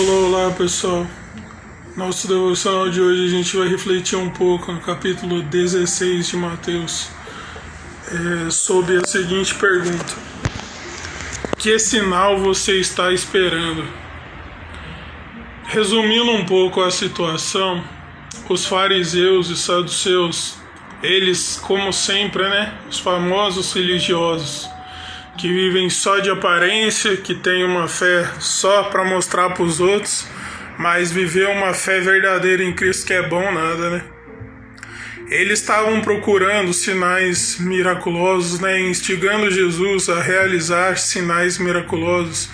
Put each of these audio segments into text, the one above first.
Olá, olá pessoal. Nosso devocional de hoje a gente vai refletir um pouco no capítulo 16 de Mateus é, sobre a seguinte pergunta: Que sinal você está esperando? Resumindo um pouco a situação, os fariseus e saduceus, eles, como sempre, né, os famosos religiosos, que vivem só de aparência, que têm uma fé só para mostrar para os outros, mas viver uma fé verdadeira em Cristo que é bom nada, né? Eles estavam procurando sinais miraculosos, né, instigando Jesus a realizar sinais miraculosos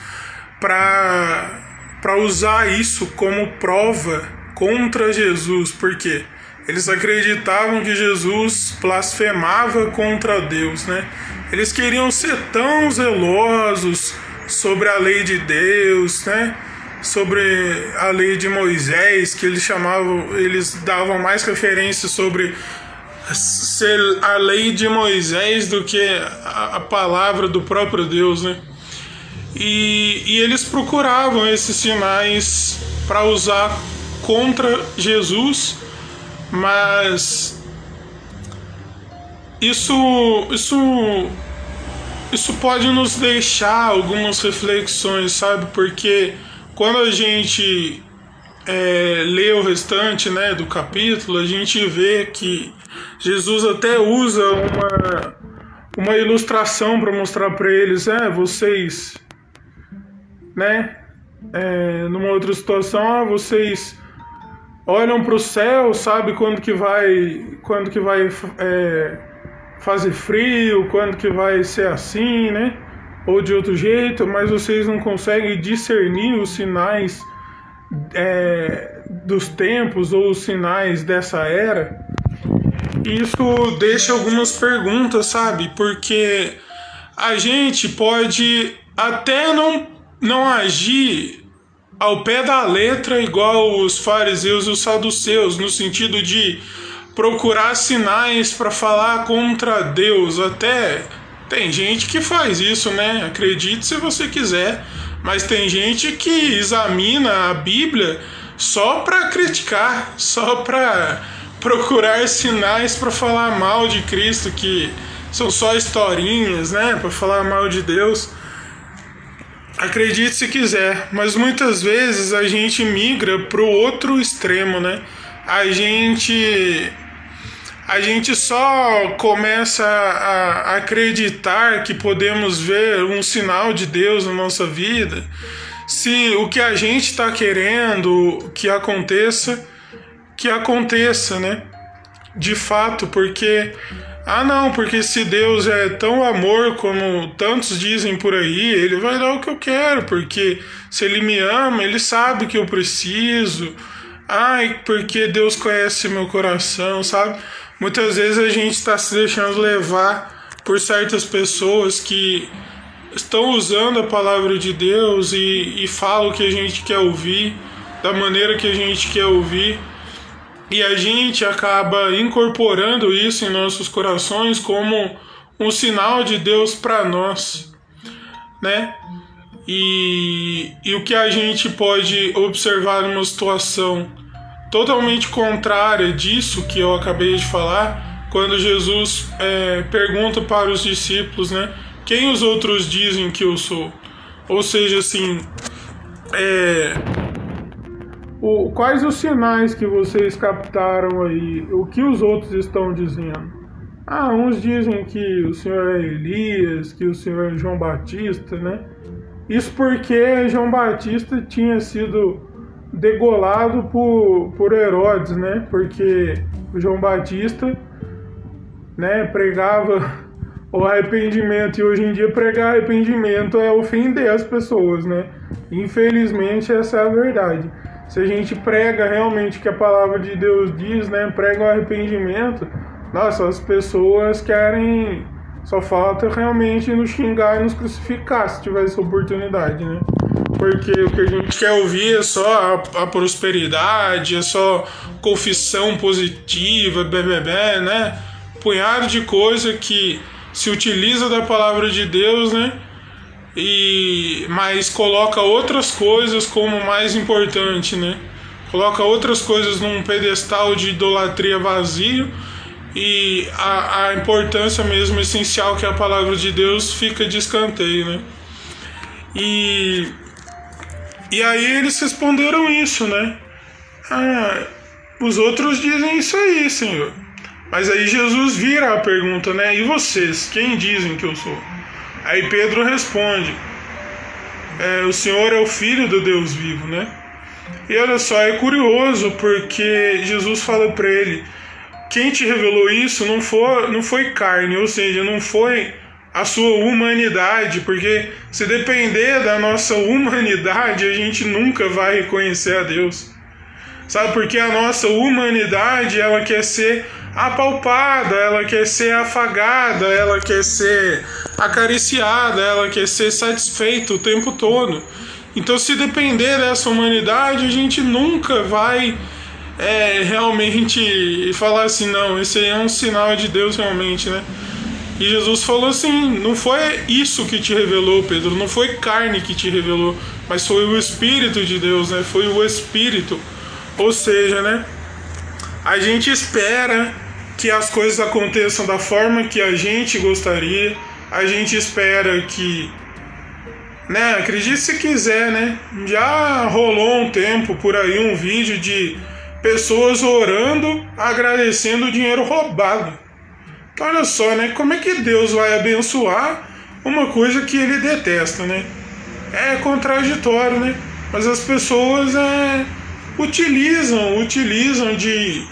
para para usar isso como prova contra Jesus, porque eles acreditavam que Jesus blasfemava contra Deus, né? Eles queriam ser tão zelosos sobre a lei de Deus, né? Sobre a lei de Moisés, que eles chamavam, eles davam mais referência sobre ser a lei de Moisés do que a, palavra do próprio Deus, né? E, e eles procuravam esses sinais para usar contra Jesus, mas isso, isso, isso pode nos deixar algumas reflexões, sabe? Porque quando a gente é, lê o restante né, do capítulo, a gente vê que Jesus até usa uma, uma ilustração para mostrar para eles, é, vocês, né, é, numa outra situação, ah, vocês olham para o céu, sabe quando que vai, quando que vai é, fazer frio, quando que vai ser assim, né? Ou de outro jeito, mas vocês não conseguem discernir os sinais é, dos tempos ou os sinais dessa era. Isso deixa algumas perguntas, sabe? Porque a gente pode até não, não agir ao pé da letra igual os fariseus e os saduceus, no sentido de procurar sinais para falar contra Deus. Até tem gente que faz isso, né? Acredite se você quiser, mas tem gente que examina a Bíblia só para criticar, só para procurar sinais para falar mal de Cristo, que são só historinhas, né? Para falar mal de Deus. Acredite se quiser, mas muitas vezes a gente migra para o outro extremo, né? A gente a gente só começa a acreditar que podemos ver um sinal de Deus na nossa vida se o que a gente está querendo que aconteça, que aconteça, né? De fato, porque. Ah, não, porque se Deus é tão amor como tantos dizem por aí, ele vai dar o que eu quero, porque se ele me ama, ele sabe que eu preciso. Ai, porque Deus conhece meu coração, sabe? Muitas vezes a gente está se deixando levar por certas pessoas que estão usando a palavra de Deus e, e falam o que a gente quer ouvir, da maneira que a gente quer ouvir, e a gente acaba incorporando isso em nossos corações como um sinal de Deus para nós, né? E, e o que a gente pode observar numa situação totalmente contrária disso que eu acabei de falar, quando Jesus é, pergunta para os discípulos, né? Quem os outros dizem que eu sou? Ou seja, assim, é, o, quais os sinais que vocês captaram aí? O que os outros estão dizendo? Ah, uns dizem que o Senhor é Elias, que o Senhor é João Batista, né? Isso porque João Batista tinha sido degolado por, por Herodes, né? Porque João Batista, né, pregava o arrependimento e hoje em dia pregar arrependimento é ofender as pessoas, né? Infelizmente essa é a verdade. Se a gente prega realmente o que a palavra de Deus diz, né, prega o arrependimento, nossa, as pessoas querem só falta realmente nos xingar e nos crucificar se tiver essa oportunidade, né? Porque o que a gente quer ouvir é só a, a prosperidade, é só confissão positiva, bebê, né? Punhado de coisa que se utiliza da palavra de Deus, né? E mas coloca outras coisas como mais importante, né? Coloca outras coisas num pedestal de idolatria vazio e a, a importância mesmo essencial que é a palavra de Deus fica de escanteio, né? E, e aí eles responderam isso, né? Ah, os outros dizem isso aí, Senhor. Mas aí Jesus vira a pergunta, né? E vocês, quem dizem que eu sou? Aí Pedro responde: é, O Senhor é o Filho do Deus vivo, né? E olha só, é curioso porque Jesus fala para ele: quem te revelou isso não foi, não foi carne, ou seja, não foi a sua humanidade, porque se depender da nossa humanidade, a gente nunca vai reconhecer a Deus. Sabe, porque a nossa humanidade, ela quer ser apalpada, ela quer ser afagada, ela quer ser acariciada, ela quer ser satisfeita o tempo todo. Então, se depender dessa humanidade, a gente nunca vai é, realmente falar assim: não, esse aí é um sinal de Deus realmente, né? E Jesus falou assim: não foi isso que te revelou, Pedro, não foi carne que te revelou, mas foi o Espírito de Deus, né? Foi o Espírito. Ou seja, né? A gente espera que as coisas aconteçam da forma que a gente gostaria, a gente espera que né? Acredite se quiser, né? Já rolou um tempo por aí um vídeo de pessoas orando, agradecendo o dinheiro roubado. Então, olha só, né? Como é que Deus vai abençoar uma coisa que ele detesta, né? É contraditório, né? Mas as pessoas é, utilizam, utilizam de,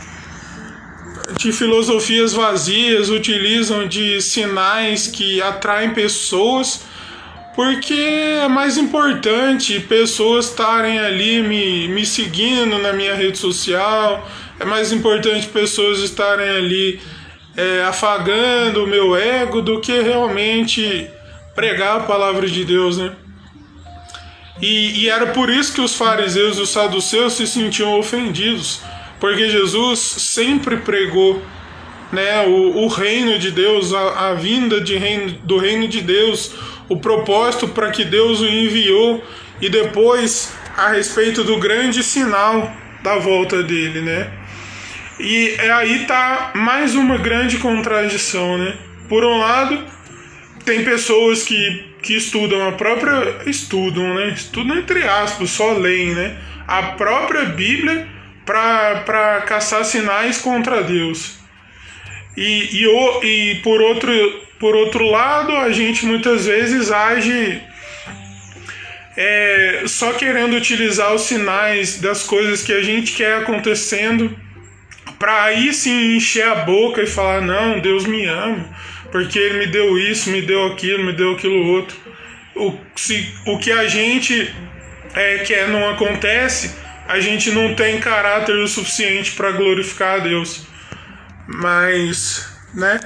de filosofias vazias, utilizam de sinais que atraem pessoas porque é mais importante pessoas estarem ali me, me seguindo na minha rede social, é mais importante pessoas estarem ali é, afagando o meu ego do que realmente pregar a palavra de Deus, né? E, e era por isso que os fariseus e os saduceus se sentiam ofendidos, porque Jesus sempre pregou né, o, o reino de Deus, a, a vinda de reino, do reino de Deus, o propósito para que Deus o enviou e depois a respeito do grande sinal da volta dele, né? E é aí tá mais uma grande contradição, né? Por um lado, tem pessoas que, que estudam a própria estudam, né? Estudam entre aspas, só leem, né? A própria Bíblia para caçar sinais contra Deus. E, e, o, e por, outro, por outro lado, a gente muitas vezes age é, só querendo utilizar os sinais das coisas que a gente quer acontecendo para aí sim encher a boca e falar: não, Deus me ama, porque Ele me deu isso, me deu aquilo, me deu aquilo outro. O, se, o que a gente é, quer não acontece, a gente não tem caráter o suficiente para glorificar a Deus. Mas, né?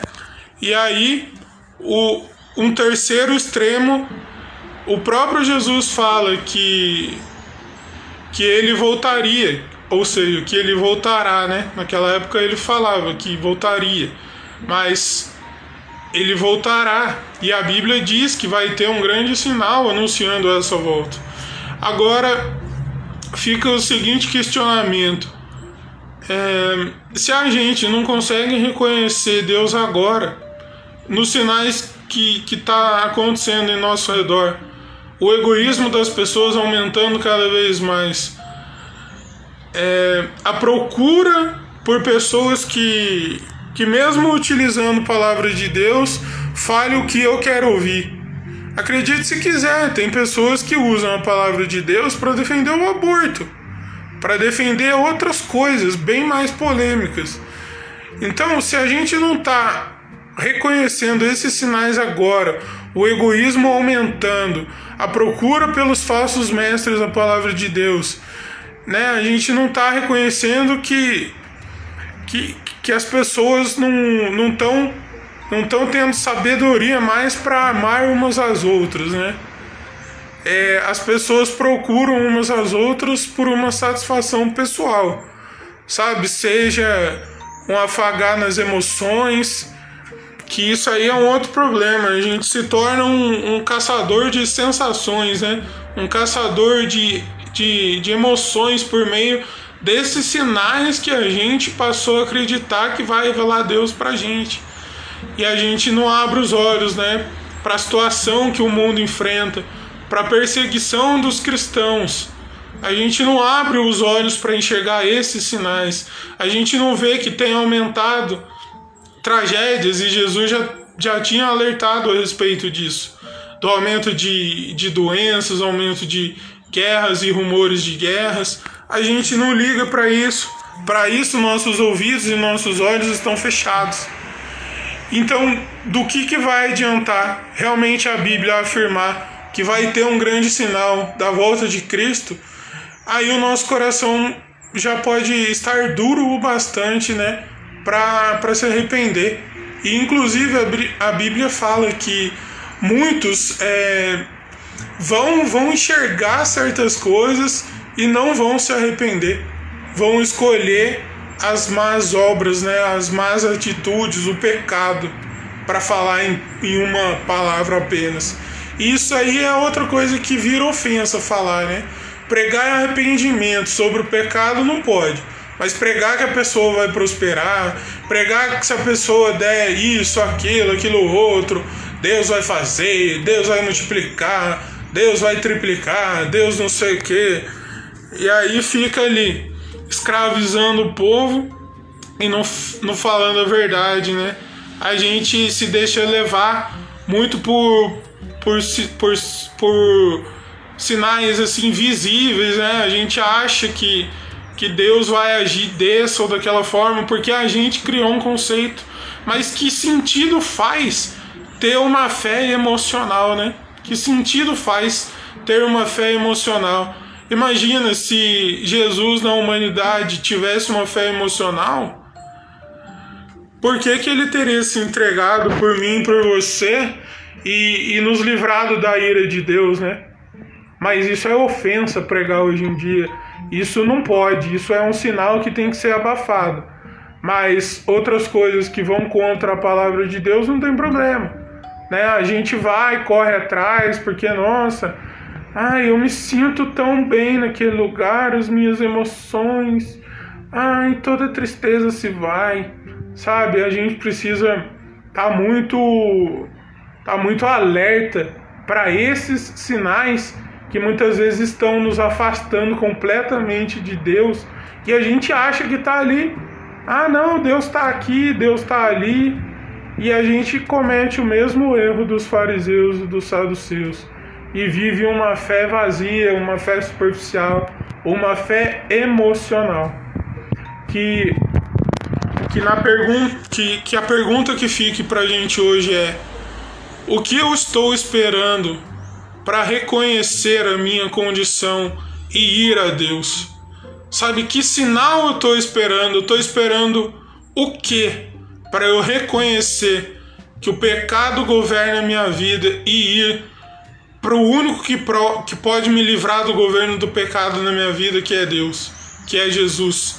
E aí, o, um terceiro extremo, o próprio Jesus fala que, que ele voltaria, ou seja, que ele voltará, né? Naquela época ele falava que voltaria, mas ele voltará, e a Bíblia diz que vai ter um grande sinal anunciando essa volta. Agora fica o seguinte questionamento: é, se a gente não consegue reconhecer Deus agora, nos sinais que está acontecendo em nosso redor, o egoísmo das pessoas aumentando cada vez mais, é, a procura por pessoas que, que, mesmo utilizando a palavra de Deus, fale o que eu quero ouvir. Acredite se quiser, tem pessoas que usam a palavra de Deus para defender o aborto para defender outras coisas bem mais polêmicas. Então, se a gente não está reconhecendo esses sinais agora, o egoísmo aumentando, a procura pelos falsos mestres da palavra de Deus, né? A gente não está reconhecendo que, que, que as pessoas não estão não estão tendo sabedoria mais para amar umas às outras, né? é, as pessoas procuram umas às outras por uma satisfação pessoal, sabe? Seja um afagar nas emoções, que isso aí é um outro problema. A gente se torna um, um caçador de sensações, né? Um caçador de, de, de emoções por meio desses sinais que a gente passou a acreditar que vai revelar Deus pra gente. E a gente não abre os olhos, né? Para a situação que o mundo enfrenta, para a perseguição dos cristãos. A gente não abre os olhos para enxergar esses sinais. A gente não vê que tem aumentado tragédias e Jesus já, já tinha alertado a respeito disso do aumento de, de doenças, aumento de guerras e rumores de guerras. A gente não liga para isso. Para isso, nossos ouvidos e nossos olhos estão fechados. Então, do que, que vai adiantar realmente a Bíblia afirmar que vai ter um grande sinal da volta de Cristo? Aí o nosso coração já pode estar duro o bastante, né, para se arrepender. E inclusive a Bíblia fala que muitos é, vão, vão enxergar certas coisas e não vão se arrepender, vão escolher as más obras, né, as más atitudes, o pecado, para falar em, em uma palavra apenas. Isso aí é outra coisa que vira ofensa falar, né? Pregar arrependimento sobre o pecado não pode. Mas pregar que a pessoa vai prosperar, pregar que se a pessoa der isso, aquilo, aquilo outro, Deus vai fazer, Deus vai multiplicar, Deus vai triplicar, Deus não sei o que. E aí fica ali, escravizando o povo e não, não falando a verdade, né? A gente se deixa levar muito por, por, por, por sinais assim visíveis, né? A gente acha que que Deus vai agir dessa ou daquela forma porque a gente criou um conceito. Mas que sentido faz ter uma fé emocional, né? Que sentido faz ter uma fé emocional? Imagina se Jesus na humanidade tivesse uma fé emocional. Por que, que ele teria se entregado por mim, por você e, e nos livrado da ira de Deus, né? Mas isso é ofensa pregar hoje em dia. Isso não pode, isso é um sinal que tem que ser abafado. Mas outras coisas que vão contra a palavra de Deus não tem problema. Né? A gente vai, corre atrás, porque, nossa, ai, eu me sinto tão bem naquele lugar, as minhas emoções, ai, toda tristeza se vai. Sabe, a gente precisa estar tá muito, tá muito alerta para esses sinais que muitas vezes estão nos afastando completamente de Deus e a gente acha que está ali. Ah, não, Deus está aqui, Deus está ali. E a gente comete o mesmo erro dos fariseus e dos saduceus e vive uma fé vazia, uma fé superficial, uma fé emocional. Que que na que, que a pergunta que fique para a gente hoje é o que eu estou esperando para reconhecer a minha condição e ir a Deus. Sabe que sinal eu estou esperando? Estou esperando o que para eu reconhecer que o pecado governa a minha vida e ir para o único que, pro, que pode me livrar do governo do pecado na minha vida, que é Deus, que é Jesus.